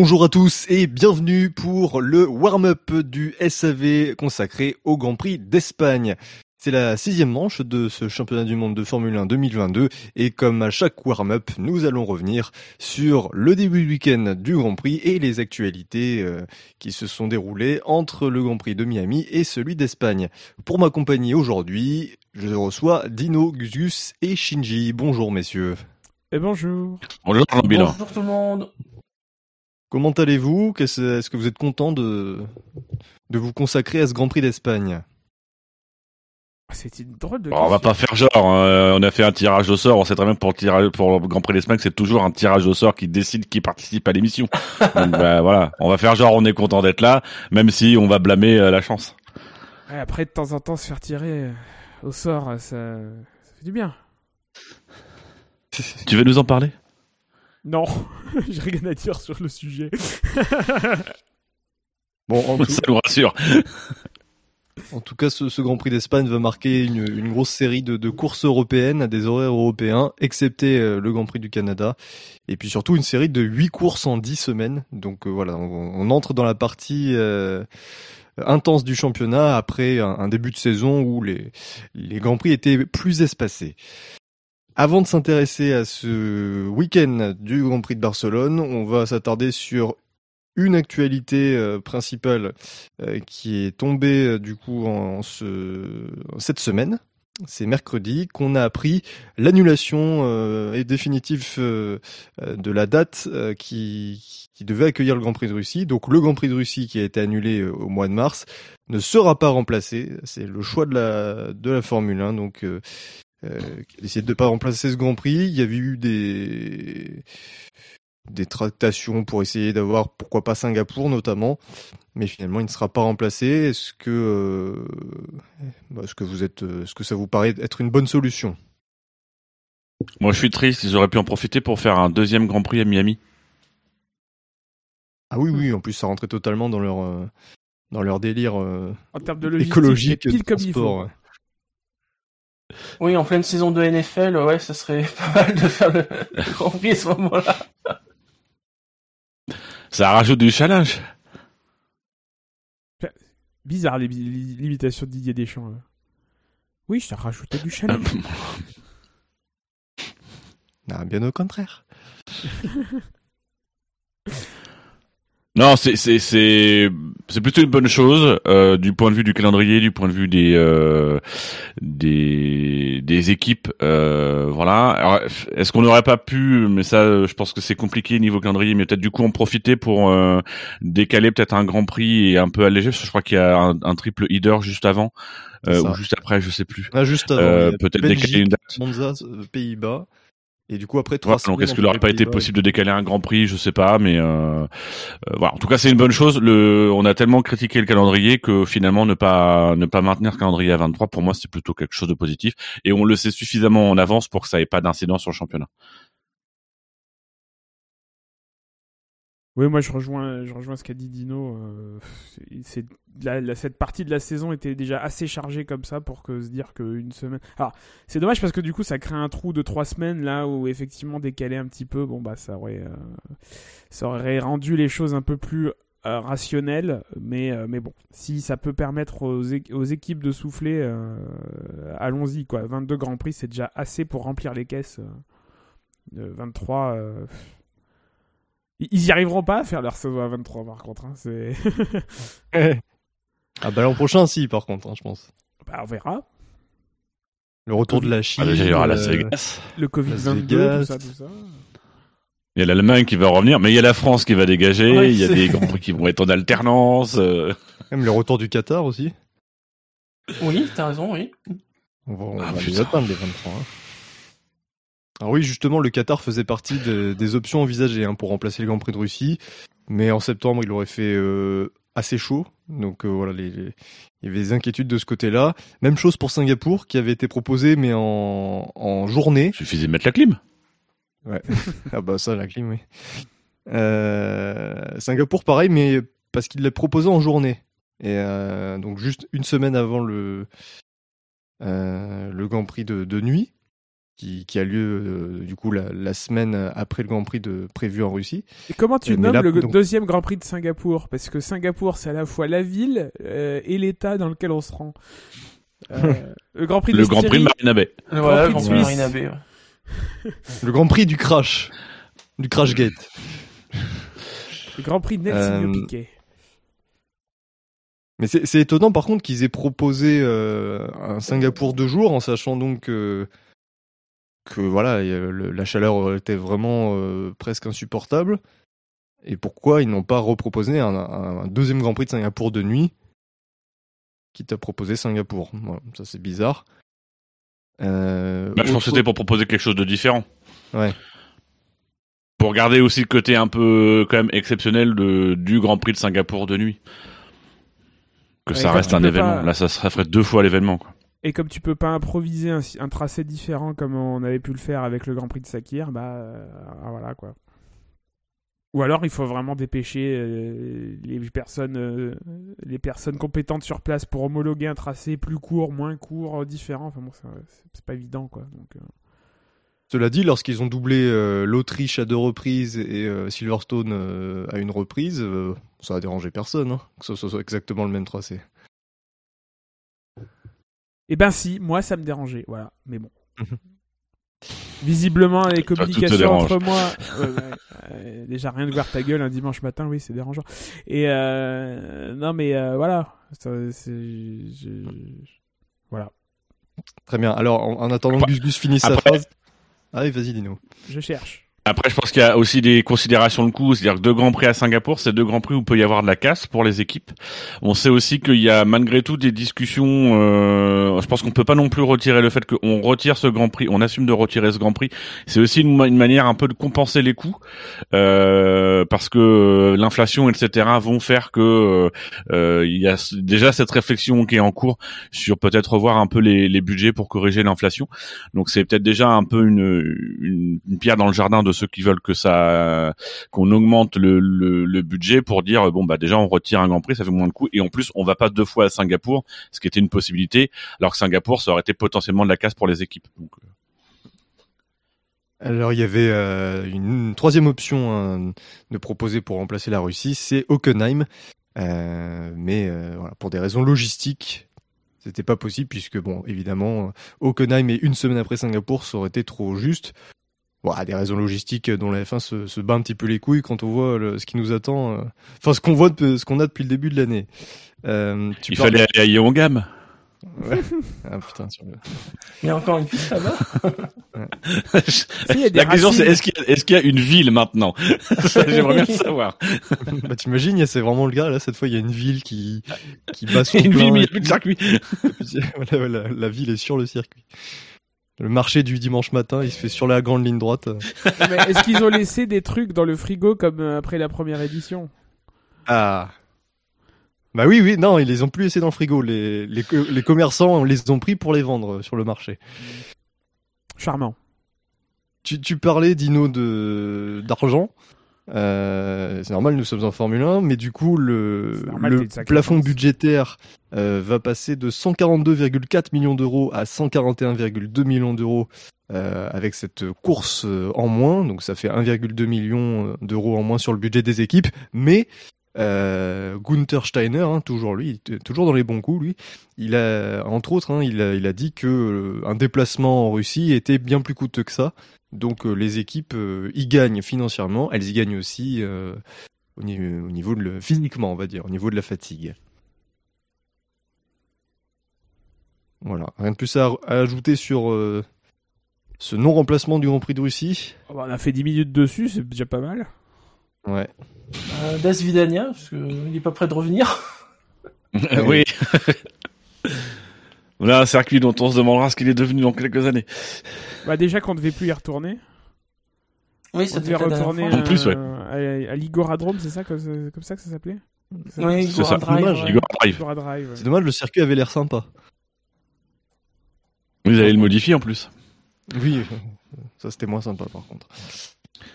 Bonjour à tous et bienvenue pour le warm-up du SAV consacré au Grand Prix d'Espagne. C'est la sixième manche de ce championnat du monde de Formule 1 2022 et comme à chaque warm-up, nous allons revenir sur le début du week-end du Grand Prix et les actualités euh, qui se sont déroulées entre le Grand Prix de Miami et celui d'Espagne. Pour m'accompagner aujourd'hui, je reçois Dino, Gus et Shinji. Bonjour messieurs. Et bonjour. Bonjour, Bonjour tout le monde. Comment allez-vous? Est-ce que vous êtes content de, de vous consacrer à ce Grand Prix d'Espagne? C'est une drôle de. Bon, on va pas faire genre, hein. on a fait un tirage au sort, on sait très bien pour le, tirage, pour le Grand Prix d'Espagne, c'est toujours un tirage au sort qui décide qui participe à l'émission. Donc bah, voilà, on va faire genre on est content d'être là, même si on va blâmer euh, la chance. Ouais, après, de temps en temps, se faire tirer euh, au sort, ça, ça fait du bien. Tu veux nous en parler? Non, j'ai rien à dire sur le sujet. Bon, en tout, Ça nous rassure. en tout cas, ce, ce Grand Prix d'Espagne va marquer une, une grosse série de, de courses européennes à des horaires européens, excepté euh, le Grand Prix du Canada. Et puis surtout une série de 8 courses en 10 semaines. Donc euh, voilà, on, on entre dans la partie euh, intense du championnat après un, un début de saison où les, les Grands Prix étaient plus espacés. Avant de s'intéresser à ce week-end du Grand Prix de Barcelone, on va s'attarder sur une actualité euh, principale euh, qui est tombée euh, du coup en, ce, cette semaine. C'est mercredi qu'on a appris l'annulation définitive de la date qui, qui devait accueillir le Grand Prix de Russie. Donc le Grand Prix de Russie qui a été annulé au mois de mars ne sera pas remplacé. C'est le choix de la, de la Formule 1. Donc euh, qui a décidé de ne pas remplacer ce Grand Prix. Il y avait eu des des tractations pour essayer d'avoir pourquoi pas Singapour notamment, mais finalement il ne sera pas remplacé. Est-ce que euh, bah, est-ce que vous êtes euh, est-ce que ça vous paraît être une bonne solution? Moi je suis triste, ils auraient pu en profiter pour faire un deuxième Grand Prix à Miami. Ah oui oui, en plus ça rentrait totalement dans leur euh, dans leur délire euh, En termes de logistique, écologique pile de comme il faut. transport. ouais. Oui, en pleine saison de NFL, ouais, ça serait pas mal de faire le, le Grand Prix à ce moment-là. Ça rajoute du challenge. Bizarre les- les- l'imitation de Didier Deschamps. là. Oui, ça rajoutait du challenge. Ah, bien au contraire. Non, c'est c'est c'est c'est plutôt une bonne chose euh, du point de vue du calendrier, du point de vue des euh, des des équipes. Euh, voilà. Est-ce qu'on n'aurait pas pu, mais ça, je pense que c'est compliqué niveau calendrier, mais peut-être du coup en profiter pour euh, décaler peut-être un Grand Prix et un peu alléger. Parce que je crois qu'il y a un, un triple header juste avant euh, ou juste après, je sais plus. Ah, juste avant, Euh, peut-être décaler une date. Monza, Pays-Bas. Et du coup après trois donc semaines est-ce qu'il n'aurait pas été possible de décaler un Grand Prix Je sais pas, mais euh, euh, voilà. En tout cas, c'est une bonne chose. Le, on a tellement critiqué le calendrier que finalement ne pas ne pas maintenir le calendrier à 23 pour moi c'est plutôt quelque chose de positif et on le sait suffisamment en avance pour que ça ait pas d'incidence sur le championnat. Oui, moi je rejoins, je rejoins ce qu'a dit Dino. euh, c'est la- la- cette partie de la saison était déjà assez chargée comme ça pour que se dire qu'une semaine. Alors c'est dommage parce que du coup ça crée un trou de trois semaines là où effectivement décaler un petit peu, bon bah ça aurait, euh, ça aurait rendu les choses un peu plus euh, rationnelles. Mais euh, mais bon, si ça peut permettre aux, équipes de souffler, allons-y quoi. 22 grands prix c'est déjà assez pour remplir les caisses. euh, euh, 23. euh, ils ils y arriveront pas à faire leur saison à 23 par contre. hein, c'est... Ah bah l'an prochain si par contre, hein, je pense. bah, on verra. Le retour de la Chine. Ah, déjà, il y aura Las euh, Vegas. Le Covid-22, Vegas. tout ça, tout ça. Il y a l'Allemagne qui va revenir, mais il y a la France qui va dégager. Ouais, il y a des Grands Prix qui vont être en alternance. euh. Même le retour du Qatar aussi. Oui, t'as raison, oui. On va, on Ah, va les putain. atteindre les 23. hein. Alors oui, justement, le Qatar faisait partie de- des options envisagées hein, pour remplacer le Grand Prix de Russie, mais en septembre, il aurait fait euh, assez chaud, donc euh, voilà, les, les- il y avait des inquiétudes de ce côté-là. Même chose pour Singapour, qui avait été proposé, mais en, en journée. Il suffisait de mettre la clim. Ah bah ça, la clim, oui. Euh, Singapour, pareil, mais parce qu'il l'a proposé en journée. Et euh, donc juste une semaine avant le, le Grand Prix de, de nuit. Qui, qui a lieu euh, du coup la, la semaine après le Grand Prix de prévu en Russie. Et comment tu Euh, nommes là, le donc- deuxième Grand Prix de Singapour? Parce que Singapour, c'est à la fois la ville euh, et l'état dans lequel on se rend. Euh, le Grand Prix de Le Grand Prix Marina Bay. Voilà, le Grand Prix de. Marina Bay, ouais. Le Grand Prix du crash, du crash gate. le Grand Prix de Nelson Euh, Piquet. Mais c'est étonnant par contre qu'ils aient proposé euh, un Singapour de jour en sachant donc que, que voilà le- la chaleur était vraiment euh, presque insupportable. Et pourquoi ils n'ont pas reproposé un, un- un deuxième Grand Prix de Singapour de nuit qui t'a proposé Singapour? Voilà, Ça c'est bizarre. Euh, Bah, je pense que c'était pour proposer quelque chose de différent. Ouais. Pour garder aussi le côté un peu quand même exceptionnel de, du Grand Prix de Singapour de nuit. Que Ouais, ça reste un événement. pas- Là, ça serait ferait deux fois l'événement. quoi. Et comme tu peux pas improviser un, tracé différent comme on avait pu le faire avec le Grand Prix de Sakir, bah euh, ah, voilà quoi. Ou alors il faut vraiment dépêcher euh, les personnes, euh, les personnes compétentes sur place pour homologuer un tracé plus court, moins court, différent. Enfin bon, c'est pas évident quoi. Cela dit, lorsqu'ils ont doublé l'Autriche à deux reprises et Silverstone à une reprise, ça a dérangé personne, hein, que ce soit exactement le même tracé. Eh ben si, moi ça me dérangeait, voilà. Mais bon. Mhm. Visiblement, les communications entre moi, ouais, ouais, euh, déjà rien de voir ta gueule un dimanche matin, oui, c'est dérangeant. Et euh, non, mais euh, voilà, Ça, c'est, je- voilà, Très bien. Alors, en, en attendant que Gus Gus finisse sa phrase. Ah oui, vas-y, Dino. je cherche. Après, je pense qu'il y a aussi des considérations de coût. C'est-à-dire deux grands prix à Singapour, c'est deux grands prix où il peut y avoir de la casse pour les équipes. On sait aussi qu'il y a malgré tout des discussions. Euh, je pense qu'on peut pas non plus retirer le fait qu'on retire ce grand prix, on assume de retirer ce grand prix. C'est aussi une, ma- une manière un peu de compenser les coûts, euh, parce que euh, l'inflation, etc., vont faire que euh, il y a déjà cette réflexion qui est en cours sur peut-être revoir un peu les, les budgets pour corriger l'inflation. Donc c'est peut-être déjà un peu une, une, une pierre dans le jardin de ceux qui veulent que ça qu'on augmente le, budget pour dire bon bah déjà on retire un Grand Prix, ça fait moins de coûts et en plus on va pas deux fois à Singapour, ce qui était une possibilité, alors que Singapour ça aurait été potentiellement de la casse pour les équipes. Euh, Alors, il y avait euh, une, troisième option hein, de proposer pour remplacer la Russie, c'est Hockenheim. Euh, mais pour des raisons logistiques, c'était pas possible puisque, bon, évidemment, Hockenheim et une semaine après Singapour, ça aurait été trop juste. Voilà, des raisons logistiques dont la F1 se, se bat un petit peu les couilles quand on voit le- ce qui nous attend. euh, Enfin, ce qu'on voit, de- ce qu'on a depuis le début de l'année. Euh, tu il parles- fallait aller à Yeongam. Ouais. Ah putain, sur le... Il y a encore une piste là-bas. la question c'est est-ce qu'il y, a- est-ce qu'il y a une ville maintenant J'aimerais bien le savoir. bah, t'imagines, il y a- c'est vraiment le cas. Là, cette fois, il y a une ville qui, qui bat son une plein ville mais il n'y a plus de circuit. Voilà, voilà, la ville est sur le circuit. Le marché du dimanche matin, il se fait sur la grande ligne droite. Est-ce qu'ils ont laissé des trucs dans le frigo comme euh, après la première édition? Ah. Bah oui, oui, non, ils les ont plus laissés dans le frigo. Les, les, les commerçants les ont pris pour les vendre euh, sur le marché. Charmant. Tu, tu parlais, Dino, de d'argent. Euh, c'est normal, nous sommes en Formule 1, mais du coup, le, normal, le plafond budgétaire euh, va passer de 142,4 millions d'euros à 141,2 millions d'euros euh, avec cette course euh, en moins. Donc ça fait 1,2 million d'euros en moins sur le budget des équipes. Mais euh, Gunther Steiner, hein, toujours lui, toujours dans les bons coups, lui, il a, entre autres, hein, il, a, dit que euh, un déplacement en Russie était bien plus coûteux que ça. Donc euh, les équipes y gagnent financièrement, elles y gagnent aussi au, ni- au niveau de physiquement, on va dire, au niveau de la fatigue. Voilà, rien de plus à, ajouter sur ce non-remplacement du Grand Prix de Russie? Oh, bah, on a fait 10 minutes dessus, c'est déjà pas mal. Ouais. Euh, Das Vidania, parce qu'il est pas prêt de revenir. oui. Voilà un circuit dont on se demandera ce qu'il est devenu dans quelques années. Bah déjà qu'on devait plus y retourner. Oui, On ça devait retourner. En plus, ouais. euh, à, à l'Igoradrome, c'est ça comme, comme ça que ça s'appelait Oui, C'est ça. Ouais. Drive. ouais. C'est dommage, le circuit avait l'air sympa. Vous allez le modifier en plus. Oui, ça c'était moins sympa par contre.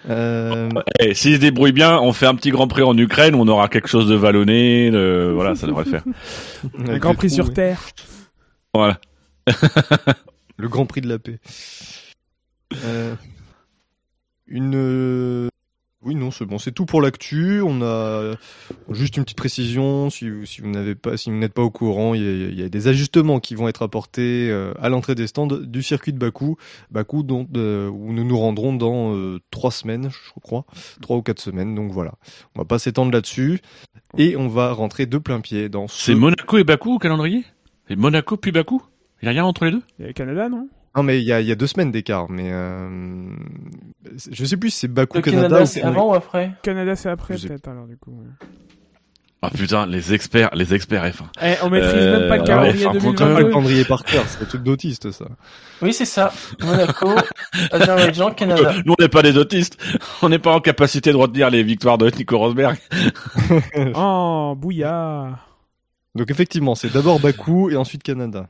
Euh, Eh, S'il se débrouille bien, on fait un petit Grand Prix en Ukraine, on aura quelque chose de vallonné, de... voilà, ça devrait le faire. Un Grand Prix sur ouais. Terre. Voilà. Le Grand Prix de la paix. Euh, une. Euh, c'est bon, c'est tout pour l'actu. On a juste une petite précision. Si, vous- si vous n'avez pas, si vous n'êtes pas au courant, il y, a, il y a des ajustements qui vont être apportés euh, à l'entrée des stands du circuit de Bakou, Bakou, dont, euh, où nous nous rendrons dans euh, trois semaines, je crois, trois ou quatre semaines. Donc voilà, on va pas s'étendre là-dessus et on va rentrer de plein pied dans ce. C'est Monaco et Bakou au calendrier? C'est Monaco puis Bakou? Il y a rien entre les deux? Il y a le Canada, non? Non, mais il y a, il y a deux semaines d'écart, mais euh, je sais plus si c'est Bakou Le Canada, Canada, c'est avant ou après Canada, c'est après, peut-être, alors, du coup. ouais. Ah putain, les experts, les experts F1. Eh, on maîtrise Euh, même pas le ouais, calendrier enfin, Pas le 2022. calendrier par cœur, c'est un truc d'autiste ça. Oui, c'est ça. Monaco, Azerbaïdjan, Canada. Nous, on n'est pas des autistes. On n'est pas en capacité de retenir les victoires de Nico Rosberg. Oh, bouillard. Donc effectivement, c'est d'abord Bakou et ensuite Canada.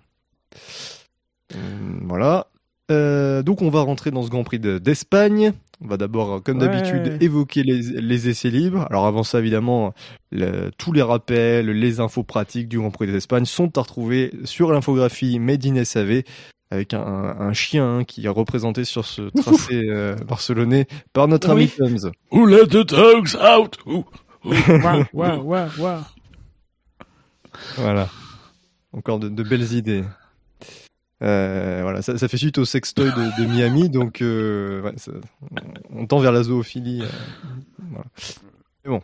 Euh, voilà. Euh, donc on va rentrer dans ce Grand Prix de- d'Espagne. On va d'abord, comme Ouais. d'habitude, évoquer les, les essais libres. Alors avant ça, évidemment, le- tous les rappels, les infos pratiques du Grand Prix d'Espagne sont à retrouver sur l'infographie Made in SAV avec un, un chien hein, qui est représenté sur ce tracé euh, barcelonais par notre Oui. ami Tums. Who let the dogs out? Who- Waouh, waouh, waouh, waouh. Voilà. Encore de, de belles idées. Euh, voilà, ça, ça fait suite au sextoy de, de Miami, donc euh, ouais, ça- on tend vers la zoophilie. euh, voilà. Mais bon.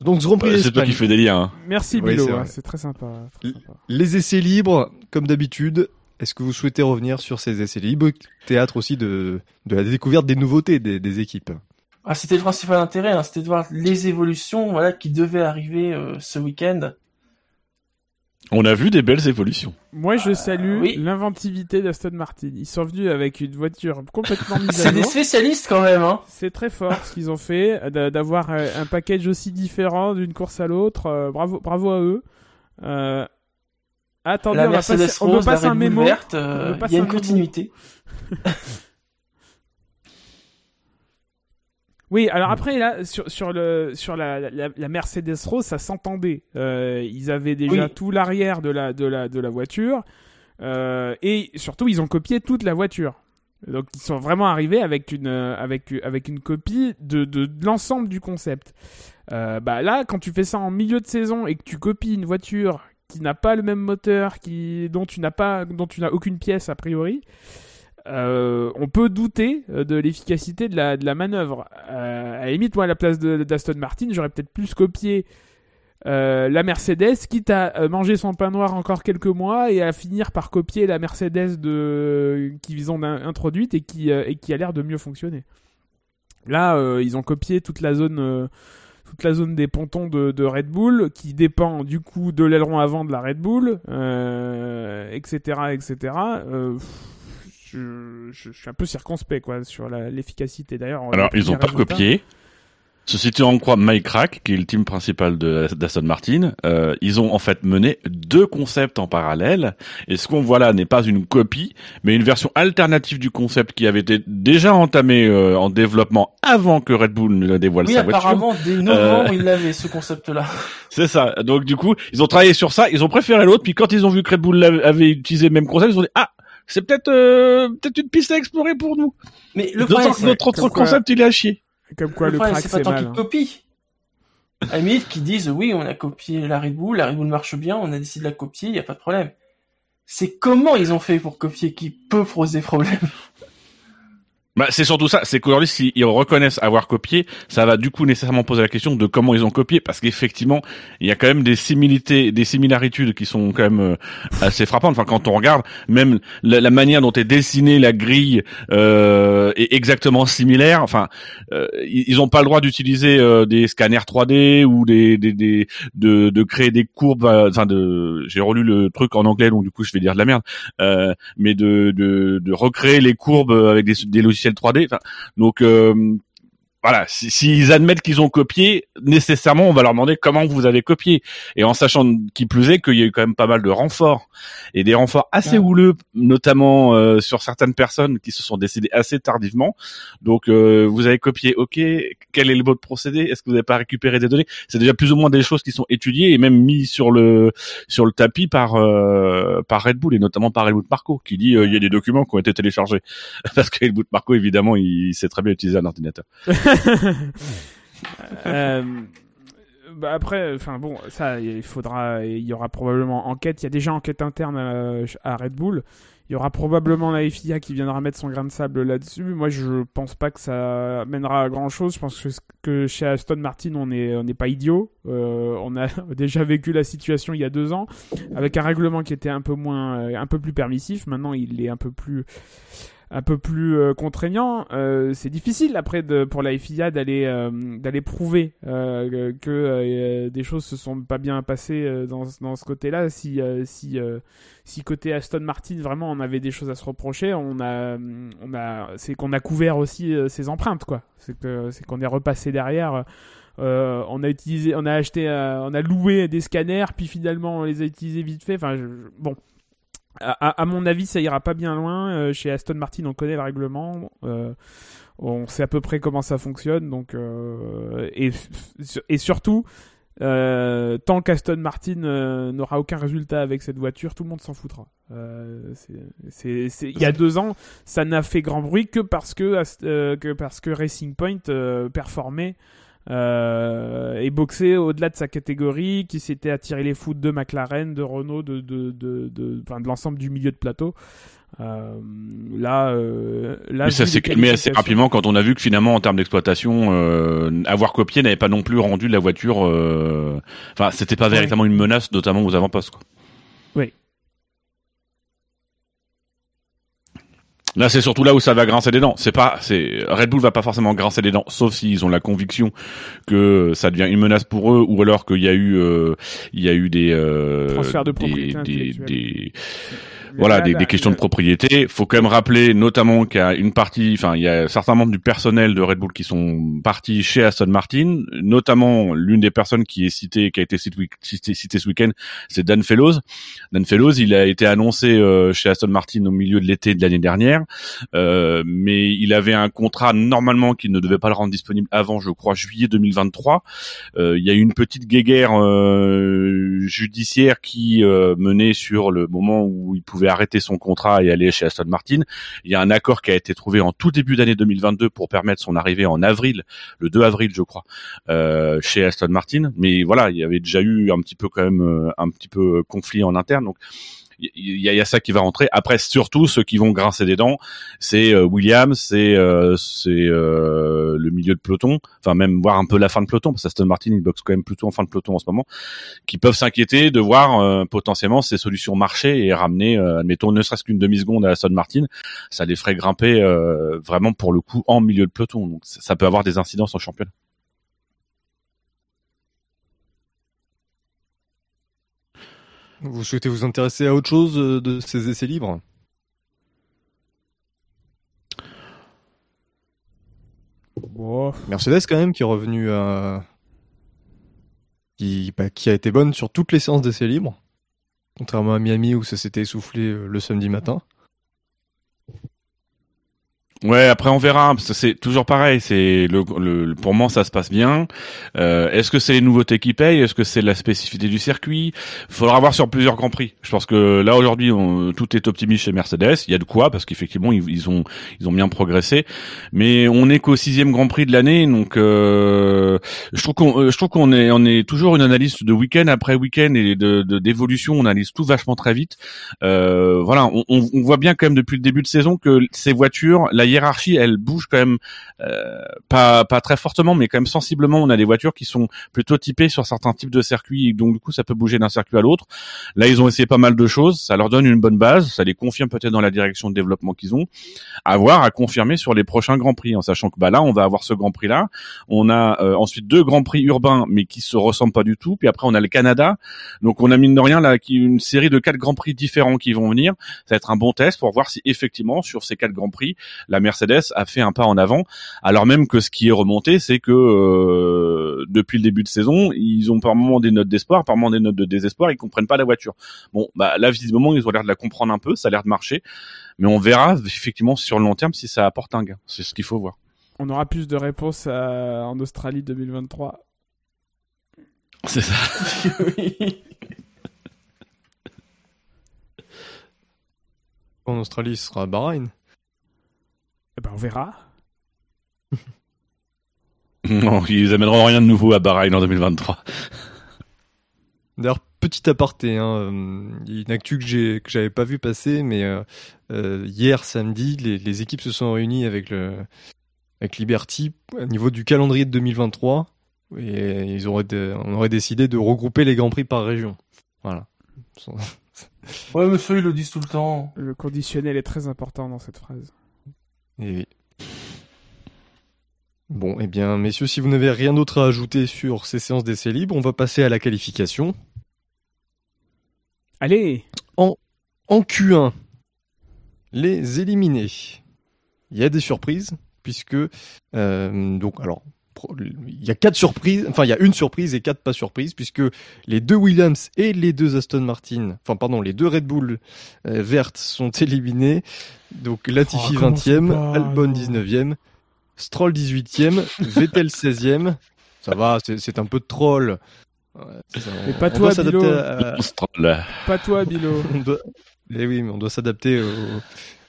Donc ce Grand Prix C'est toi qui fais des liens. hein. Merci, Oui, Bilo, c'est hein, très sympa. très L- sympa. Les essais libres, comme d'habitude. Est-ce que vous souhaitez revenir sur ces essais libres Théâtre aussi de, de la découverte des nouveautés des, des équipes? Ah, c'était le principal intérêt, hein, c'était de voir les évolutions, voilà, qui devaient arriver euh, ce week-end. On a vu des belles évolutions. Moi, je salue oui. l'inventivité d'Aston Martin. Ils sont venus avec une voiture complètement mise à C'est des jour. spécialistes quand même, hein. C'est très fort ce qu'ils ont fait, euh, d'a- d'avoir euh, un package aussi différent d'une course à l'autre. euh, bravo, bravo à eux. Euh, attendez, la on va Mercedes passer, on me rose, la passe un Red Bull mémo. verte, euh, il y a un une continuité. Oui, alors après là sur sur le sur la la, la Mercedes Rose, ça s'entendait. Euh, ils avaient déjà Oui. tout l'arrière de la de la de la voiture euh, et surtout ils ont copié toute la voiture. Donc ils sont vraiment arrivés avec une euh, avec avec une copie de de, de l'ensemble du concept. Euh, bah là, quand tu fais ça en milieu de saison et que tu copies une voiture qui n'a pas le même moteur, qui dont tu n'as pas dont tu n'as aucune pièce a priori. Euh, on peut douter euh, de l'efficacité de la, de la manœuvre. Euh, à la limite, moi, à la place d'Aston Martin, j'aurais peut-être plus copié euh, la Mercedes, quitte à manger son pain noir encore quelques mois et à finir par copier la Mercedes de... qu'ils ont in- introduite et qui, et qui a l'air de mieux fonctionner. Là, ils ont copié toute la zone, toute la zone des pontons de, Red Bull, qui dépend du coup de l'aileron avant de la Red Bull, etc., etc. je, je, je suis un peu circonspect quoi sur la- l'efficacité. D'ailleurs, Alors, a ils ont pas résultats. copié. Ceci tu en crois Mike Crack, qui est le team principal de d'Aston Martin, euh, ils ont en fait mené deux concepts en parallèle. Et ce qu'on voit là n'est pas une copie, mais une version alternative du concept qui avait été déjà entamé euh, en développement avant que Red Bull ne dévoile Oui, sa voiture. apparemment, dès novembre, ils l'avaient, ce concept-là. C'est ça. Donc du coup, ils ont travaillé sur ça, ils ont préféré l'autre, puis quand ils ont vu que Red Bull avait utilisé le même concept, ils ont dit ah c'est peut-être euh, peut-être une piste à explorer pour nous. Mais le problème, notre autre concept il est à chier. Comme quoi le le, problème, crack c'est pas tant qu'ils hein. copient. À limite, qu'ils disent, oui, on a copié la Red Bull, la Red Bull marche bien, on a décidé de la copier, il y a pas de problème. C'est comment ils ont fait pour copier qui peut poser problème? Bah, c'est surtout ça, c'est qu'aujourd'hui, s'ils reconnaissent avoir copié, ça va du coup nécessairement poser la question de comment ils ont copié, parce qu'effectivement, il y a quand même des similitudes, des similaritudes qui sont quand même euh, assez frappantes. Enfin, quand on regarde, même la, la manière dont est dessinée la grille euh, est exactement similaire. Enfin, euh, ils ils ont pas le droit d'utiliser euh, des scanners 3D ou des, des, des de, de créer des courbes. euh, Enfin, de, j'ai relu le truc en anglais, donc du coup, je vais dire de la merde. Mais de, de, de recréer les courbes avec des, des logiciels 3D. Enfin, donc euh, voilà, s'ils si, admettent qu'ils ont copié, nécessairement, on va leur demander comment vous avez copié. Et en sachant qui plus est qu'il y a eu quand même pas mal de renforts et des renforts assez houleux, notamment euh, sur certaines personnes qui se sont décédées assez tardivement. Donc, euh, vous avez copié, ok. Quel est le bon procédé? Est-ce que vous n'avez pas récupéré des données? C'est déjà plus ou moins des choses qui sont étudiées et même mis sur le sur le tapis par euh, par Red Bull et notamment par Helmut Marco qui dit il y a des documents qui ont été téléchargés parce que Helmut Marco évidemment il sait très bien utiliser un ordinateur. Euh, bah après, enfin bon, ça, il faudra, il y aura probablement enquête. Il y a déjà enquête interne à, Red Bull. Il y aura probablement la FIA qui viendra mettre son grain de sable là-dessus. Moi, je pense pas que ça mènera à grand chose. Je pense que, chez Aston Martin, on n'est on n'est pas idiot. Euh, on a déjà vécu la situation il y a deux ans avec un règlement qui était un peu moins, un peu plus permissif. Maintenant, il est un peu plus un peu plus euh, contraignant, euh, c'est difficile après de, pour la FIA d'aller euh, d'aller prouver que des choses se sont pas bien passées dans, dans ce côté-là. Si si si côté Aston Martin vraiment on avait des choses à se reprocher, on a on a c'est qu'on a couvert aussi ses empreintes quoi. C'est que c'est qu'on est repassé derrière. on a utilisé, on a acheté, on a loué des scanners, puis finalement on les a utilisés vite fait. Enfin, bon, à, mon avis, ça ira pas bien loin. Euh, chez Aston Martin, on connaît le règlement. Euh, on sait à peu près comment ça fonctionne. Donc, euh, et, et, surtout, tant qu'Aston Martin n'aura aucun résultat avec cette voiture, tout le monde s'en foutra. c'est, il y a deux ans, ça n'a fait grand bruit que parce que, que, parce que Racing Point performait euh, et boxer au-delà de sa catégorie, qui s'était attiré les foudres de McLaren, de Renault, de, de, de, de, de l'ensemble du milieu de plateau. Euh, là, euh, là, mais ça s'est calmé assez rapidement quand on a vu que finalement, en termes d'exploitation, euh, avoir copié n'avait pas non plus rendu la voiture. Euh, enfin, c'était pas véritablement une menace, notamment aux avant-postes. Quoi. Oui. Là, c'est surtout là où ça va grincer des dents. C'est pas, c'est Red Bull va pas forcément grincer des dents, sauf s'ils ont la conviction que ça devient une menace pour eux, ou alors qu'il y a eu, euh, il y a eu des, euh, de des, des, voilà, des, des, questions de propriété. Faut quand même rappeler, notamment qu'il y a une partie, enfin, il y a certains membres du personnel de Red Bull qui sont partis chez Aston Martin, notamment l'une des personnes qui est citée, qui a été citée, citée ce week-end, c'est Dan Fellows. Dan Fellows, il a été annoncé euh, chez Aston Martin au milieu de l'été de l'année dernière, euh, mais il avait un contrat normalement qu'il ne devait pas le rendre disponible avant, je crois, juillet 2023. Euh, il y a eu une petite guéguerre euh, judiciaire qui euh, menait sur le moment où il pouvait arrêter son contrat et aller chez Aston Martin. Il y a un accord qui a été trouvé en tout début d'année 2022 pour permettre son arrivée en avril, le 2 avril je crois, euh, chez Aston Martin. Mais voilà, il y avait déjà eu un petit peu quand même euh, un petit peu conflit en interne. Donc il y, a, ça qui va rentrer. Après, surtout ceux qui vont grincer des dents, c'est euh, Williams, c'est euh, euh, le milieu de peloton, enfin même voir un peu la fin de peloton, parce que Aston Martin il boxe quand même plutôt en fin de peloton en ce moment, qui peuvent s'inquiéter de voir potentiellement ces solutions marcher et ramener, admettons, ne serait-ce qu'une demi seconde à Aston Martin, ça les ferait grimper vraiment pour le coup en milieu de peloton. Donc ça peut avoir des incidences en championnat. Vous souhaitez vous intéresser à autre chose euh, de ces essais libres? Mercedes quand même qui est revenu à... Qui, bah, qui a été bonne sur toutes les séances d'essais libres. Contrairement à Miami où ça s'était essoufflé euh, le samedi matin. Ouais, après on verra. C'est toujours pareil. C'est le, le, pour moi ça se passe bien. Euh, Est-ce que c'est les nouveautés qui payent? Est-ce que c'est la spécificité du circuit? Faudra voir sur plusieurs grands prix. Je pense que là aujourd'hui tout est optimiste chez Mercedes. Il y a de quoi parce qu'effectivement ils, ils, ont ils ont bien progressé. Mais on est qu'au sixième Grand Prix de l'année, donc euh, je trouve qu'on euh, je trouve qu'on est on est toujours une analyse de week-end après week-end et de d'évolution. on analyse tout vachement très vite. Euh, voilà, on, on, voit bien quand même depuis le début de saison que ces voitures, la hiérarchie, elle bouge quand même euh, pas pas très fortement, mais quand même sensiblement. On a des voitures qui sont plutôt typées sur certains types de circuits, donc du coup ça peut bouger d'un circuit à l'autre. Là, ils ont essayé pas mal de choses, ça leur donne une bonne base, ça les confirme peut-être dans la direction de développement qu'ils ont. À voir, à confirmer sur les prochains grands prix, en sachant que bah là, on va avoir ce Grand Prix là. On a euh, ensuite deux grands prix urbains, mais qui se ressemblent pas du tout. Puis après, on a le Canada. Donc on a mine de rien là qui une série de quatre grands prix différents qui vont venir. Ça va être un bon test pour voir si effectivement sur ces quatre grands prix, la Mercedes a fait un pas en avant, alors même que ce qui est remonté, c'est que euh, depuis le début de saison, ils ont par moment des notes d'espoir, par moment des notes de désespoir, ils comprennent pas la voiture. Bon, bah là visiblement ils ont l'air de la comprendre un peu, ça a l'air de marcher, mais on verra effectivement sur le long terme si ça apporte un gain. C'est ce qu'il faut voir. On aura plus de réponses à- en Australie 2023. C'est ça. Oui. En Australie, ce sera Bahreïn. Eh ben, on verra. Non, ils amèneront rien de nouveau à Bahreïn en 2023. D'ailleurs, petit aparté, hein, euh, une actu que j'ai que j'avais pas vu passer, mais euh, euh, hier samedi, les, les équipes se sont réunies avec le avec Liberty au niveau du calendrier de 2023 et ils auraient on aurait décidé de regrouper les grands prix par région. Voilà. Ouais, monsieur, ils le disent tout le temps. Le conditionnel est très important dans cette phrase. Et oui. Bon, eh bien, messieurs, si vous n'avez rien d'autre à ajouter sur ces séances d'essais libres, on va passer à la qualification. Allez En Q1, les éliminés. Il y a des surprises, puisque euh, donc alors il y a quatre surprises, enfin il y a une surprise et quatre pas surprises, puisque les deux Williams et les deux Aston Martin, enfin pardon, les deux Red Bull euh, vertes sont éliminés. Donc Latifi Oh, comment 20e, c'est pas, Albon non. 19e, Stroll 18e, Vettel 16e. Ça va, c'est un peu de troll. Ouais, Mais pas on toi, doit Bilo. à-. Pas toi, Bilo. on doit... Eh oui, mais on doit s'adapter au-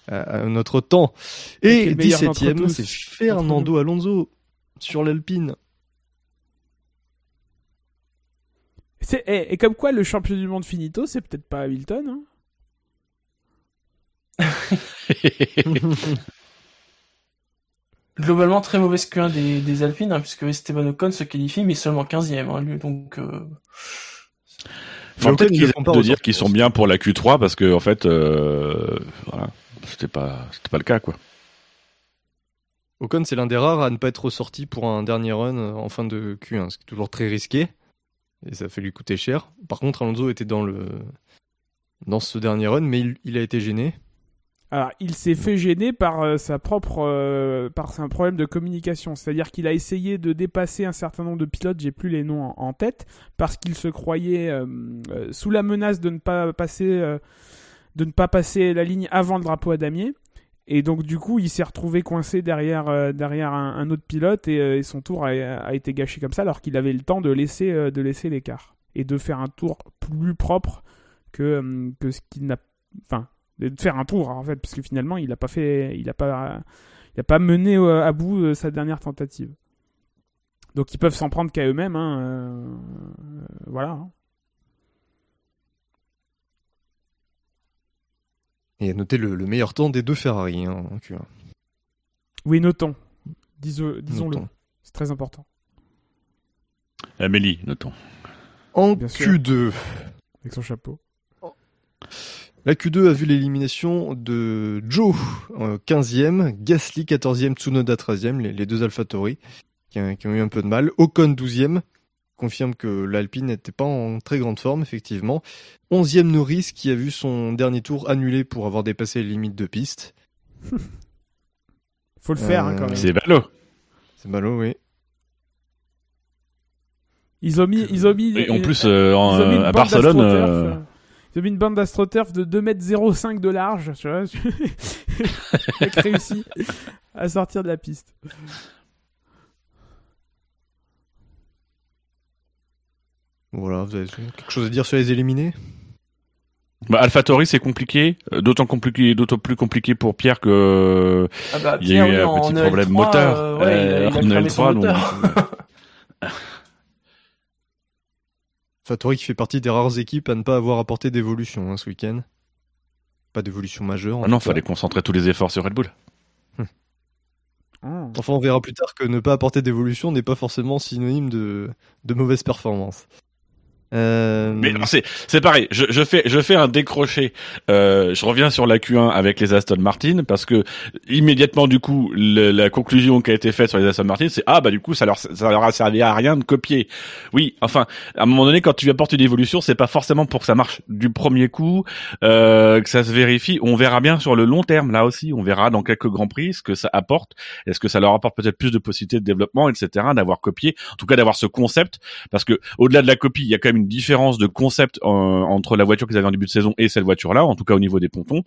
à, notre temps. Et le meilleur d'entre 17ème, tous c'est Fernando Alonso sur l'Alpine. C'est- eh, et comme quoi, le champion du monde finito, c'est peut-être pas Hamilton. hein. Globalement, très mauvaise Q1 des, des Alpines, hein, puisque Esteban Ocon se qualifie, mais seulement 15ème, hein, lui, donc... Euh... Faut Mais peut-être qu'ils de dire qu'ils sont aussi. bien pour la Q3 parce que en fait, euh, voilà, c'était pas, c'était pas le cas quoi. Ocon, c'est l'un des rares à ne pas être ressorti pour un dernier run en fin de Q1, ce qui est toujours très risqué. Et ça fait lui coûter cher. Par contre, Alonso était dans le dans ce dernier run, mais il, a été gêné. Alors, il s'est fait gêner par euh, sa propre, euh, par un problème de communication. C'est-à-dire qu'il a essayé de dépasser un certain nombre de pilotes, j'ai plus les noms en, tête, parce qu'il se croyait euh, sous la menace de ne pas passer, de ne pas passer la ligne avant le drapeau à damier. Et donc du coup, il s'est retrouvé coincé derrière, euh, derrière un, autre pilote et, euh, son tour a, été gâché comme ça, alors qu'il avait le temps de laisser, euh, l'écart et de faire un tour plus propre que, que ce qu'il n'a, enfin, de faire un tour en fait, parce que finalement, il n'a pas fait, il pas, il a pas mené à bout sa dernière tentative. Donc ils peuvent s'en prendre qu'à eux-mêmes, hein, voilà. Et à noter le, le meilleur temps des deux Ferrari hein, en Q1. Oui, notons, Disons- disons-le, c'est très important. Amélie, notons. En Bien sûr. Q2, Avec son chapeau. La Q2 a vu l'élimination de Joe, euh, 15e, Gasly 14e, Tsunoda 13e, les, les deux AlphaTauri, qui, qui ont eu un peu de mal. Ocon 12e, confirme que l'Alpine n'était pas en très grande forme, effectivement. 11e Norris, qui a vu son dernier tour annulé pour avoir dépassé les limites de piste. Faut le faire hein, Euh, quand même. C'est ballot. C'est ballot, oui. Ils ont mis, ils ont mis. Et en plus, euh, en- ils ont mis une à bande Barcelone, d'astroturf, euh, euh, Ils ont mis une bande d'astroturf de 2m05 de large, tu vois. Réussi à sortir de la piste. Voilà, vous avez quelque chose à dire sur les éliminés? Bah, AlphaTauri c'est compliqué, euh, d'autant compliqué, d'autant plus compliqué pour Pierre que Ah bah, il y a eu un en petit EL3, problème moteur euh, ouais, il a- il a euh, en cramé son L3 donc. moteur. AlphaTauri qui fait partie des rares équipes à ne pas avoir apporté d'évolution hein, ce week-end. Pas d'évolution majeure. en Ah non, fallait concentrer tous les efforts sur Red Bull. Oh. Enfin, on verra plus tard que ne pas apporter d'évolution n'est pas forcément synonyme de, de mauvaise performance. Euh... Mais c'est c'est pareil. Je, je fais je fais un décroché. Euh, je reviens sur la Q1 avec les Aston Martin parce que immédiatement du coup le, la conclusion qui a été faite sur les Aston Martin c'est ah bah du coup ça leur ça leur a servi à rien de copier. Oui, enfin à un moment donné quand tu apportes une évolution c'est pas forcément pour que ça marche du premier coup euh, que ça se vérifie. On verra bien sur le long terme là aussi. On verra dans quelques grands prix ce que ça apporte. Est-ce que ça leur apporte peut-être plus de possibilités de développement etc. D'avoir copié en tout cas d'avoir ce concept parce que au-delà de la copie il y a quand même une différence de concept euh, entre la voiture qu'ils avaient en début de saison et cette voiture-là, en tout cas au niveau des pontons.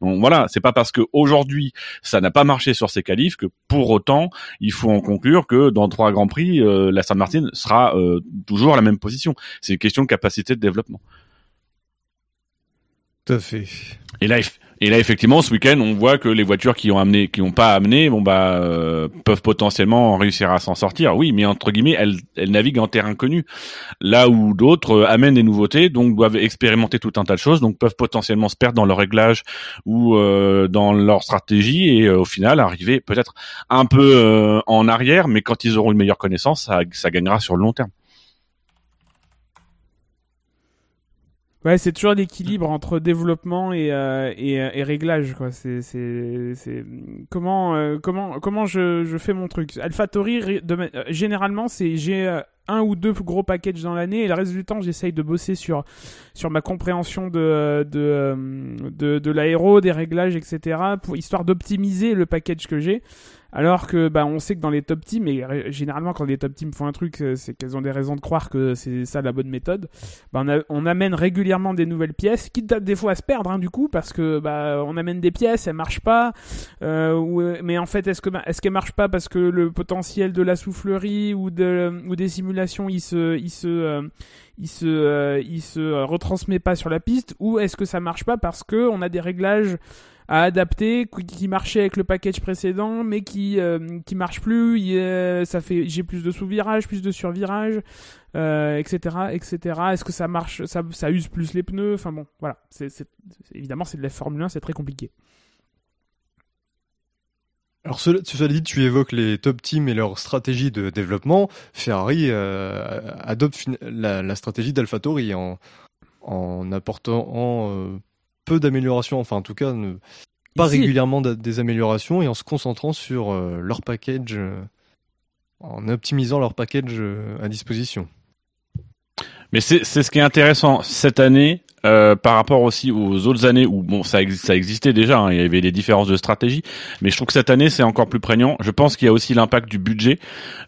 Donc voilà, c'est pas parce que aujourd'hui ça n'a pas marché sur ces qualifs que pour autant il faut en conclure que dans trois grands prix, euh, la Saint Martin sera euh, toujours à la même position. C'est une question de capacité de développement. Et là, et là, effectivement, ce week-end, on voit que les voitures qui ont amené, qui n'ont pas amené, bon bah, euh, peuvent potentiellement réussir à s'en sortir. Oui, mais entre guillemets, elles, elles naviguent en terrain connu. Là où d'autres euh, amènent des nouveautés, donc doivent expérimenter tout un tas de choses, donc peuvent potentiellement se perdre dans leur réglage ou euh, dans leur stratégie et au final arriver peut-être un peu en arrière, mais quand ils auront une meilleure connaissance, ça, ça gagnera sur le long terme. Ouais, c'est toujours l'équilibre entre développement et, euh, et, et, réglage, quoi. C'est, c'est, c'est... Comment, euh, comment, comment je, je fais mon truc? AlphaTauri, de... Euh, généralement, c'est j'ai un ou deux gros packages dans l'année et le reste du temps, j'essaye de bosser sur, sur ma compréhension de, de, de, de l'aéro, des réglages, etc., pour, histoire d'optimiser le package que j'ai. Alors que bah on sait que dans les top teams, et généralement quand les top teams font un truc, euh, c'est qu'elles ont des raisons de croire que c'est ça la bonne méthode. Bah on, amène régulièrement des nouvelles pièces, quitte à des fois à se perdre hein, du coup, parce que bah on amène des pièces, elles marchent pas. Euh, ou, mais en fait, est-ce que est-ce qu'elles marchent pas parce que le potentiel de la soufflerie ou de ou des simulations, il se il se euh, il se, euh, il se retransmet pas sur la piste ou est-ce que ça marche pas parce que on a des réglages à adapter qui marchait avec le package précédent mais qui euh, qui marche plus. Ça fait j'ai plus de sous-virage plus de sur-virage euh, etc etc est-ce que ça marche ça, ça use plus les pneus? Enfin bon voilà. Évidemment c'est de la Formule 1 c'est très compliqué. Alors cela, dit, tu évoques les top teams et leur stratégie de développement. Ferrari euh, adopte la, la stratégie d'AlphaTauri en, en apportant euh, peu d'améliorations, enfin en tout cas ne, pas Ici. régulièrement des améliorations et en se concentrant sur euh, leur package, euh, en optimisant leur package euh, à disposition. Mais c'est ce qui est intéressant cette année, euh, par rapport aussi aux autres années où bon ça, ça existait déjà, hein, il y avait des différences de stratégie, mais je trouve que cette année c'est encore plus prégnant. Je pense qu'il y a aussi l'impact du budget,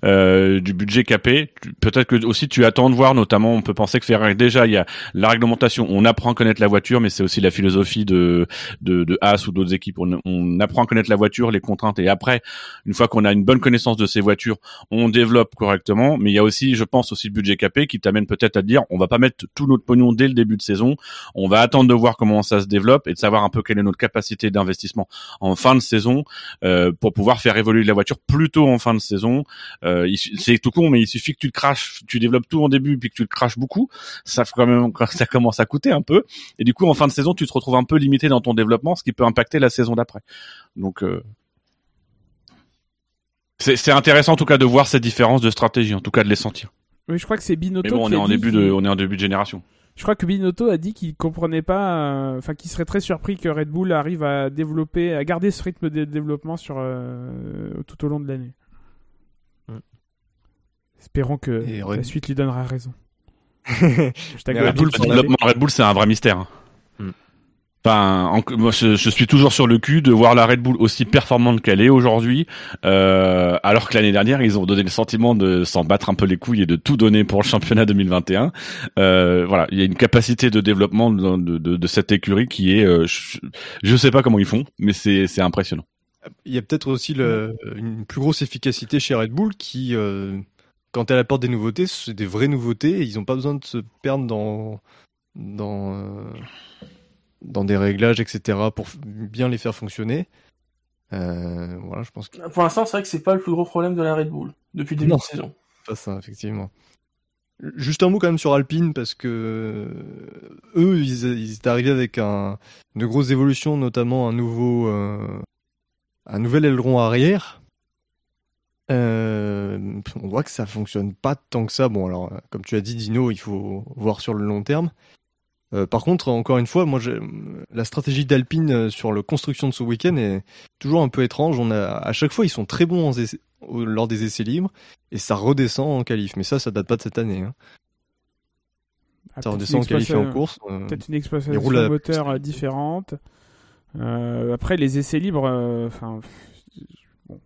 euh, du budget capé. Peut-être que aussi tu attends de voir, notamment on peut penser que Ferrari déjà il y a la réglementation, on apprend à connaître la voiture, mais c'est aussi la philosophie de de, de Haas ou d'autres équipes. On, on, apprend à connaître la voiture, les contraintes, et après une fois qu'on a une bonne connaissance de ces voitures, on développe correctement. Mais il y a aussi, je pense aussi le budget capé qui t'amène peut-être à te dire on va pas mettre tout notre pognon dès le début de saison on va attendre de voir comment ça se développe et de savoir un peu quelle est notre capacité d'investissement en fin de saison euh, pour pouvoir faire évoluer la voiture plus tôt en fin de saison. Euh, c'est tout con, mais il suffit que tu le craches, tu développes tout en début puis que tu le craches beaucoup, ça quand même ça commence à coûter un peu. Et du coup, en fin de saison, tu te retrouves un peu limité dans ton développement, ce qui peut impacter la saison d'après. Donc euh, c'est intéressant en tout cas de voir cette différence de stratégie, en tout cas de les sentir. Oui, je crois que c'est Binotto. Mais bon, on est en début de, on est en début de génération. Je crois que Binotto a dit qu'il comprenait pas, euh, enfin qu'il serait très surpris que Red Bull arrive à développer, à garder ce rythme de développement sur euh, tout au long de l'année. Ouais. Espérons que Red... la suite lui donnera raison. Red Bull, le développement Red Bull, c'est un vrai mystère. Enfin, en, moi, je, je, suis toujours sur le cul de voir la Red Bull aussi performante qu'elle est aujourd'hui, euh, alors que l'année dernière, ils ont donné le sentiment de s'en battre un peu les couilles et de tout donner pour le championnat 2021. Euh, voilà, il y a une capacité de développement de, cette écurie qui est, euh, je, je sais pas comment ils font, mais c'est impressionnant. Il y a peut-être aussi une plus grosse efficacité chez Red Bull qui, quand elle apporte des nouveautés, c'est des vraies nouveautés. Et ils n'ont pas besoin de se perdre dans dans des réglages, etc., pour bien les faire fonctionner. Euh, voilà, je pense que... Pour l'instant, c'est vrai que c'est pas le plus gros problème de la Red Bull depuis le début de saison. Pas ça, effectivement. Juste un mot quand même sur Alpine parce que eux, ils, ils étaient arrivés avec un, une grosse évolution, notamment un nouveau, euh, un nouvel aileron arrière. Euh, on voit que ça fonctionne pas tant que ça. Bon, alors, euh, comme tu as dit, Dino, il faut voir sur le long terme. Euh, par contre, encore une fois, moi, la stratégie d'Alpine euh, sur la construction de ce week-end est toujours un peu étrange. On a, à chaque fois, ils sont très bons lors des essais libres et ça redescend en qualif. Mais ça, ça date pas de cette année. Hein. Ah, Ça redescend en qualif et en exploitation- course. euh, Peut-être une exploitation moteur euh, différente. Euh, après, les essais libres, euh, enfin, bon,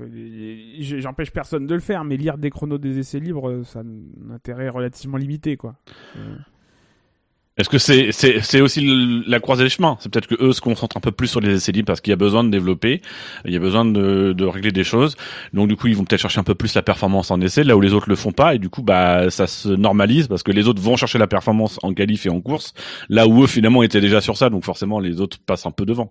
des- j'empêche personne de le faire, mais lire des chronos des essais libres, euh, ça a un intérêt relativement limité, quoi. Est-ce que c'est c'est c'est aussi le- la croisée des chemins? C'est peut-être que eux se concentrent un peu plus sur les essais libres parce qu'il y a besoin de développer, il y a besoin de, de régler des choses. Donc du coup, ils vont peut-être chercher un peu plus la performance en essai là où les autres le font pas et du coup bah ça se normalise parce que les autres vont chercher la performance en qualif et en course là où eux finalement étaient déjà sur ça donc forcément les autres passent un peu devant.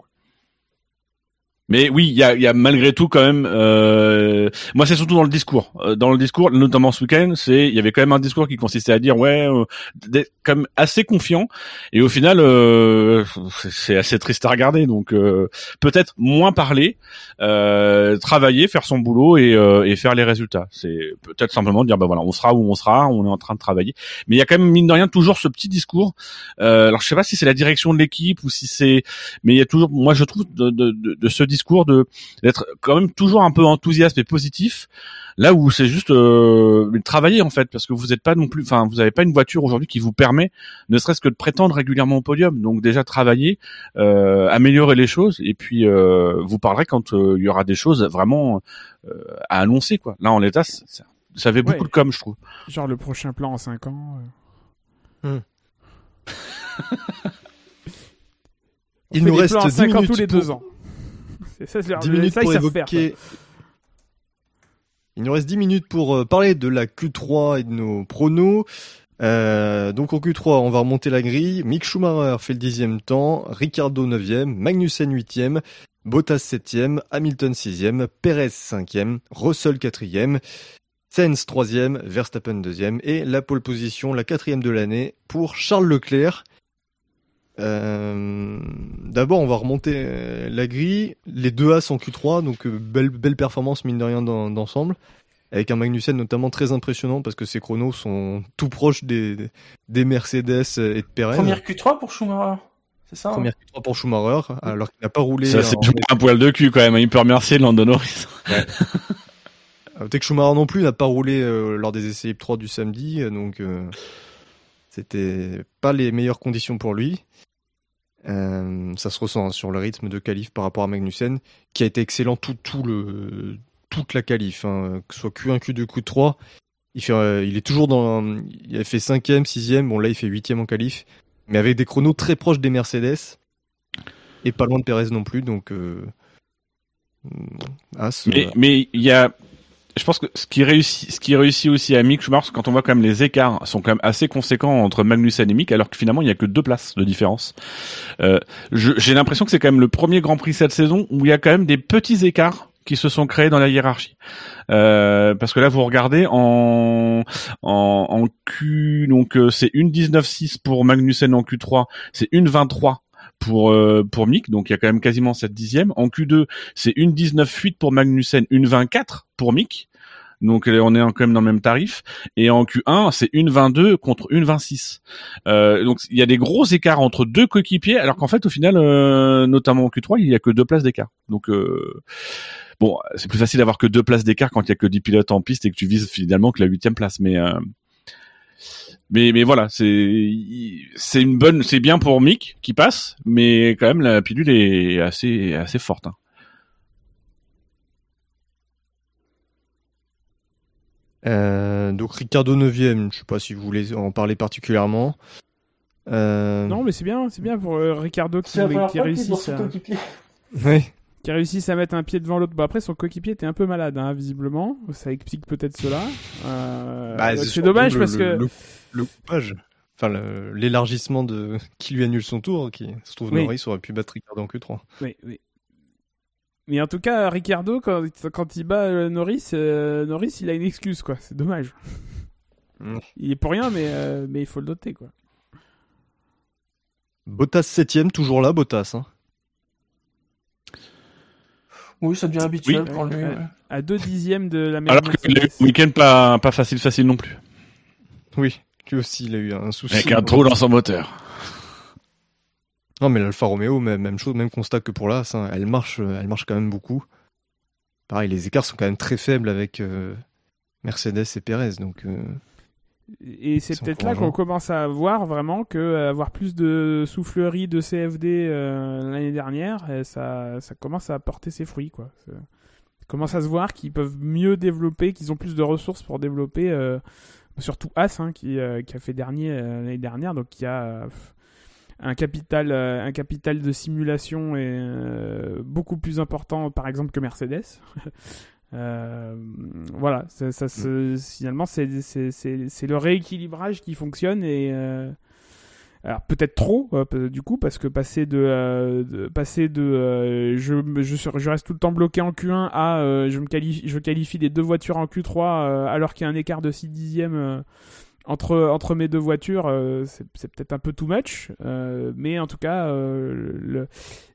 Mais oui, il y a, y a malgré tout quand même. Euh... Moi, c'est surtout dans le discours. Euh, Dans le discours, notamment ce week-end, c'est il y avait quand même un discours qui consistait à dire ouais, euh, d'être quand assez confiant. Et au final, euh, c'est- assez triste à regarder. Donc euh, peut-être moins parler, euh, travailler, faire son boulot et, et faire les résultats. C'est peut-être simplement dire bah voilà, on sera où on sera, on est en train de travailler. Mais il y a quand même mine de rien toujours ce petit discours. Alors je sais pas si c'est la direction de l'équipe ou si c'est, mais il y a toujours, moi je trouve de, de, de, de ce de d'être quand même toujours un peu enthousiaste et positif. Là où c'est juste euh, travailler en fait, parce que vous n'êtes pas non plus, enfin vous n'avez pas une voiture aujourd'hui qui vous permet, ne serait-ce que de prétendre régulièrement au podium. Donc déjà travailler, euh, améliorer les choses, et puis euh, vous parlerez quand euh, il y aura des choses vraiment euh, à annoncer quoi. Là en l'état, ça, fait beaucoup Ouais. de com, je trouve. genre le prochain plan en 5 ans. euh. Il nous reste plans en 10 5 ans minutes tous les pour- 2 ans. Ça, c'est leur- 10 minutes ça, pour faire, évoquer. Il nous reste 10 minutes pour euh, parler de la Q3 et de nos pronos. Euh, donc en Q3, on va remonter la grille. Mick Schumacher fait le dixième temps, Ricardo 9e, Magnussen 8e, Bottas 7e, Hamilton 6e, Perez 5e, Russell 4e, Sainz 3e, Verstappen 2e et la pole position, la quatrième de l'année pour Charles Leclerc. Euh, D'abord, on va remonter euh, la grille. Les deux As en Q3, donc euh, belle, belle performance mine de rien dans- d'ensemble. Avec un Magnussen notamment très impressionnant parce que ses chronos sont tout proches des, des Mercedes et de Perez. Première Q3 pour Schumacher. C'est ça hein? Première Q3 pour Schumacher, alors qu'il n'a pas roulé. Ça c'est en- un poil de cul quand même. hein. Il peut remercier Lando Norris. Euh, Peut-être que Schumacher non plus n'a pas roulé euh, lors des essais libres 3 du samedi, donc euh, c'était pas les meilleures conditions pour lui. Euh, ça se ressent hein, sur le rythme de qualif par rapport à Magnussen, qui a été excellent tout, tout le, toute la qualif, hein, que ce soit Q1, Q2, Q3. Il, fait, euh, il est toujours dans. Il a fait 5ème, 6ème, bon là il fait 8ème en qualif, mais avec des chronos très proches des Mercedes, et pas loin de Perez non plus, donc. Euh, As, Mais euh, mais il y a je pense que ce qui réussit, ce qui réussit aussi à Mick Schumacher, quand on voit quand même les écarts sont quand même assez conséquents entre Magnussen et Mick, alors que finalement il y a que deux places de différence. Euh, J'ai l'impression que c'est quand même le premier Grand Prix cette saison où il y a quand même des petits écarts qui se sont créés dans la hiérarchie. Euh, parce que là vous regardez en en, en Q donc euh, c'est une 19.6 pour Magnussen en Q3, c'est une 23 pour euh, pour Mick, donc il y a quand même quasiment cette dixième. En Q2, c'est une 19.8 pour Magnussen, une 24 pour Mick. Donc on est quand même dans le même tarif. Et en Q1, c'est une 22 contre une 26. Euh, donc il y a des gros écarts entre deux coéquipiers, alors qu'en fait au final, euh, notamment en Q3, il y a que deux places d'écart. Donc euh, bon, c'est plus facile d'avoir que deux places d'écart quand il y a que 10 pilotes en piste et que tu vises finalement que la huitième place. Mais euh, mais mais voilà, c'est c'est une bonne, c'est bien pour Mick qui passe, mais quand même la pilule est assez assez forte. hein. Euh, donc Ricardo 9ème, je sais pas si vous voulez en parler particulièrement. Euh, Non, mais c'est bien, c'est bien pour euh, Ricardo qui, qui coéquipier. oui. Qui réussissent à mettre un pied devant l'autre. Bon, après, son coéquipier était un peu malade, hein, visiblement. Ça explique peut-être cela. Euh, Bah, c'est dommage le- parce le- que. le, le coupage, enfin l'élargissement de qui lui annule son tour, qui se trouve Oui. Norris aurait pu battre Ricardo en Q3. Oui, oui. Mais en tout cas, Ricardo, quand, quand il bat euh, Norris, euh, Norris, il a une excuse, quoi. C'est dommage. Mm. Il est pour rien, mais, euh, mais il faut le noter, quoi. Bottas 7ème, toujours là Bottas. Hein. Oui, ça devient habituel Oui. pour lui. Ouais. À deux dixièmes de la Alors Mercedes. qu'il a eu un week-end pas, pas facile, facile non plus. Oui, lui aussi, il a eu un souci. Avec un trou dans son moteur. Non, mais l'Alfa Romeo, même, même chose, même constat que pour l'As. hein, Elle marche, euh, elle marche quand même beaucoup. Pareil, les écarts sont quand même très faibles avec euh, Mercedes et Perez. Donc, euh, Et c'est peut-être là qu'on commence à voir vraiment que euh, avoir plus de soufflerie de CFD euh, l'année dernière, euh, ça, ça commence à porter ses fruits. Quoi. Ça commence à se voir qu'ils peuvent mieux développer, qu'ils ont plus de ressources pour développer, euh, surtout As hein, qui, euh, qui a fait dernier l'année dernière, donc qui a un capital, un capital de simulation euh, beaucoup plus important par exemple que Mercedes. Euh, voilà, ça, ça se- finalement c'est le rééquilibrage qui fonctionne et euh, alors peut-être trop euh, du coup parce que passer de, de- passer de je, je je reste tout le temps bloqué en Q1 à je me qualifie je qualifie les deux voitures en Q3 euh, alors qu'il y a un écart de 6 dixièmes entre entre mes deux voitures euh, c'est peut-être un peu too much euh, mais en tout cas euh, le-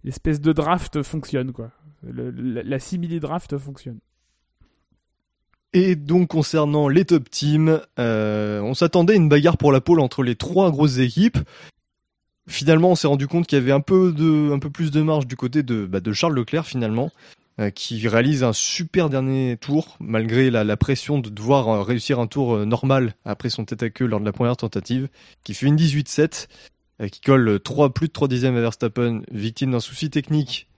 l'espèce de draft fonctionne quoi. Le- la, la simili draft fonctionne Et donc concernant les top teams, euh, on s'attendait à une bagarre pour la pole entre les trois grosses équipes. Finalement, on s'est rendu compte qu'il y avait un peu plus de marge du côté de, bah, Charles Leclerc finalement, euh, qui réalise un super dernier tour malgré la, pression de devoir euh, réussir un tour normal après son tête à queue lors de la première tentative, qui fait une 18-7, euh, qui colle 3, plus de 3 dixièmes à Verstappen, victime d'un souci technique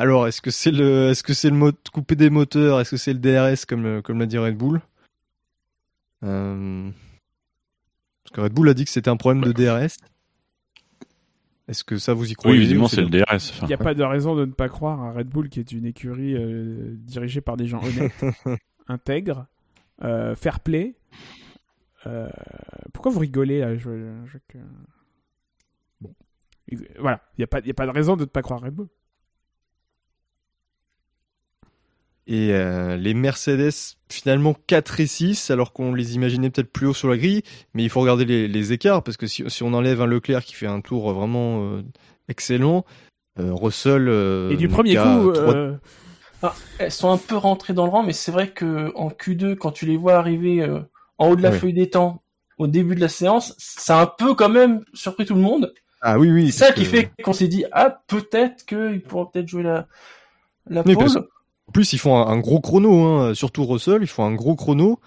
alors, est-ce que c'est le, est-ce que c'est le mot coupé des moteurs, est-ce que c'est le DRS comme, le- comme l'a dit Red Bull? Euh, Parce que Red Bull a dit que c'était un problème de DRS. Est-ce que ça vous y croyez Oui, évidemment, ou c'est le DRS. Enfin, Il n'y a pas de raison de ne pas croire à Red Bull, qui est une écurie euh, dirigée par des gens honnêtes, intègres, euh, fair play. Euh, pourquoi vous rigolez là? Je, je- que- Bon. Voilà, il n'y a, pas- il y a pas de raison de ne pas croire à Red Bull. Et euh, les Mercedes, finalement 4 et 6, alors qu'on les imaginait peut-être plus haut sur la grille, mais il faut regarder les, les écarts, parce que si, si on enlève un Leclerc qui fait un tour vraiment euh, excellent, euh, Russell... euh, Et du premier coup, euh, Elles sont un peu rentrées dans le rang, mais c'est vrai que en Q2, quand tu les vois arriver euh, en haut de la Oui. feuille des temps au début de la séance, ça a un peu quand même surpris tout le monde. Ah oui, oui. C'est ça qui que- fait qu'on s'est dit ah peut-être qu'ils pourront peut-être jouer la la parce- En plus, ils font un, un gros chrono, hein, surtout Russell, ils font un gros chrono.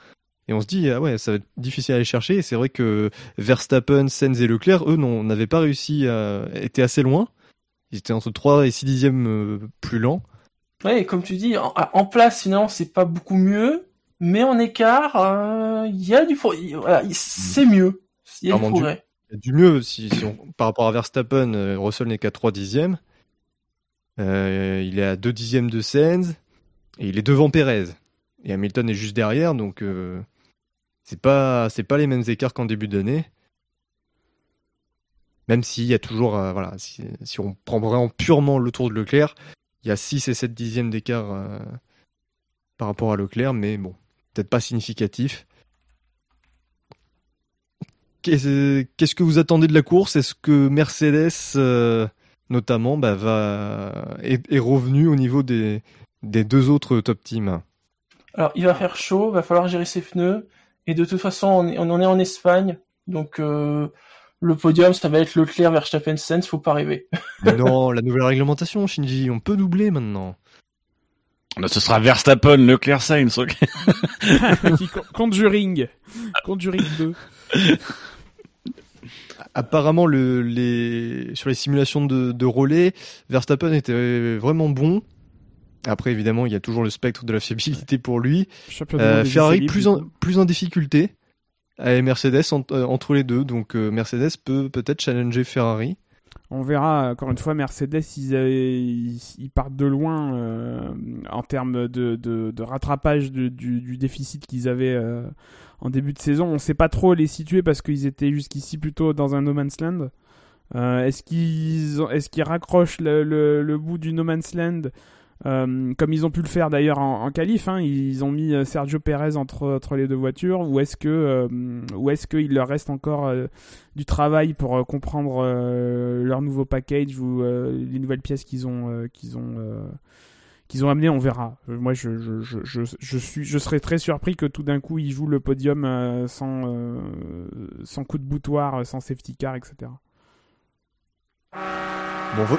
Et on se dit, ah ouais, ça va être difficile à aller chercher. Et c'est vrai que Verstappen, Sainz et Leclerc, eux, n'ont- n'avaient pas réussi à, étaient assez loin. Ils étaient entre 3 et 6 dixièmes euh, plus lents. Ouais, et comme tu dis, en, en place finalement c'est pas beaucoup mieux, mais en écart, euh, il y a du voilà, il- c'est mieux. Il y a du Clairement, du- progrès. Mieux, si, si on- par rapport à Verstappen, euh, Russell n'est qu'à 3 dixièmes. Euh, il est à 2 dixièmes de Sainz. Et il est devant Perez. Et Hamilton est juste derrière, donc euh, c'est pas pas les mêmes écarts qu'en début d'année. Même s'il y a toujours, euh, voilà, si, on prend vraiment purement le tour de Leclerc, il y a 6 et 7 dixièmes d'écart euh, par rapport à Leclerc, mais bon, peut-être pas significatif. Qu'est-ce que vous attendez de la course? Est-ce que Mercedes, euh, notamment, bah, va est revenu au niveau des, des deux autres top teams Alors il va faire chaud, va falloir gérer ses pneus, et de toute façon on, est- on en est en Espagne, donc euh, le podium ça va être Leclerc, Verstappen, Sainz, faut pas rêver. Mais non, la nouvelle réglementation, Shinji, on peut doubler maintenant. Là, ce sera Verstappen, Leclerc, Sainz. ok. Conjuring. Conjuring 2. Apparemment, le, les, sur les simulations de, de relais, Verstappen était vraiment bon. Après, évidemment, il y a toujours le spectre de la fiabilité pour lui. Euh, Ferrari plus en, coup. plus en difficulté. Et Mercedes en- euh, entre les deux. Donc euh, Mercedes peut peut-être challenger Ferrari. On verra, encore une fois, Mercedes, ils, avaient- ils, ils partent de loin en termes de, de, de rattrapage de- du, du déficit qu'ils avaient en début de saison. On ne sait pas trop les situer parce qu'ils étaient jusqu'ici plutôt dans un no man's land. Est-ce qu'ils raccrochent le, le, le bout du no man's land euh, comme ils ont pu le faire d'ailleurs en, en qualif, hein, ils ont mis euh, Sergio Perez entre, les deux voitures, ou est-ce que, euh, est-ce qu'il leur reste encore du travail pour comprendre leur nouveau package ou les nouvelles pièces qu'ils ont, qu'ils on verra. Moi, je, serais très surpris que tout d'un coup ils jouent le podium sans, sans coup de boutoir, sans safety car, etc. Bon,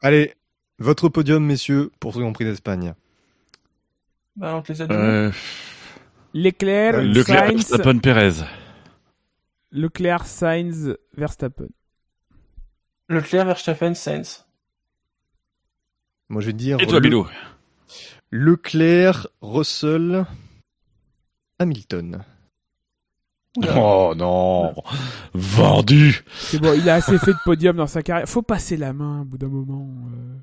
allez, votre podium, messieurs, pour ce Grand Prix d'Espagne. Bah, on te les a. Euh, Leclerc, Leclerc, Sainz, Verstappen, Perez. Leclerc, Sainz, Verstappen. Leclerc, Verstappen, Sainz. Moi, je vais dire Et toi, Le- Bilo Leclerc, Russell, Hamilton. Oh non Vendu C'est bon, il a assez fait de podium dans sa carrière. Faut passer la main au bout d'un moment. euh.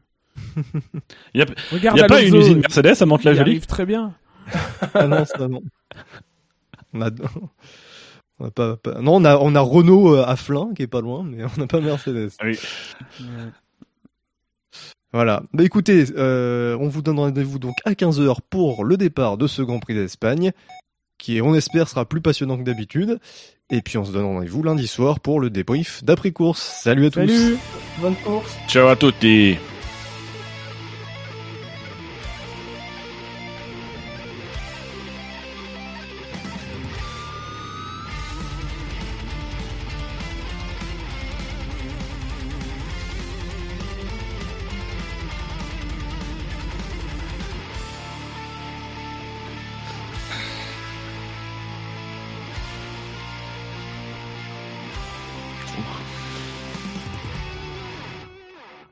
Y a- Regarde Il n'y a pas une usine Mercedes à il Mantes-la-Jolie arrive très bien. Ah non, ça non. On a, on a pas, pas- non, on a, on a Renault euh, à Flin, qui est pas loin, mais on n'a pas Mercedes. Voilà. Bah écoutez, euh, on vous donne rendez-vous donc à 15h pour le départ de ce Grand Prix d'Espagne, qui on espère sera plus passionnant que d'habitude. Et puis on se donne rendez-vous lundi soir pour le débrief d'après-course. Salut à tous Salut Bonne course. Ciao à tutti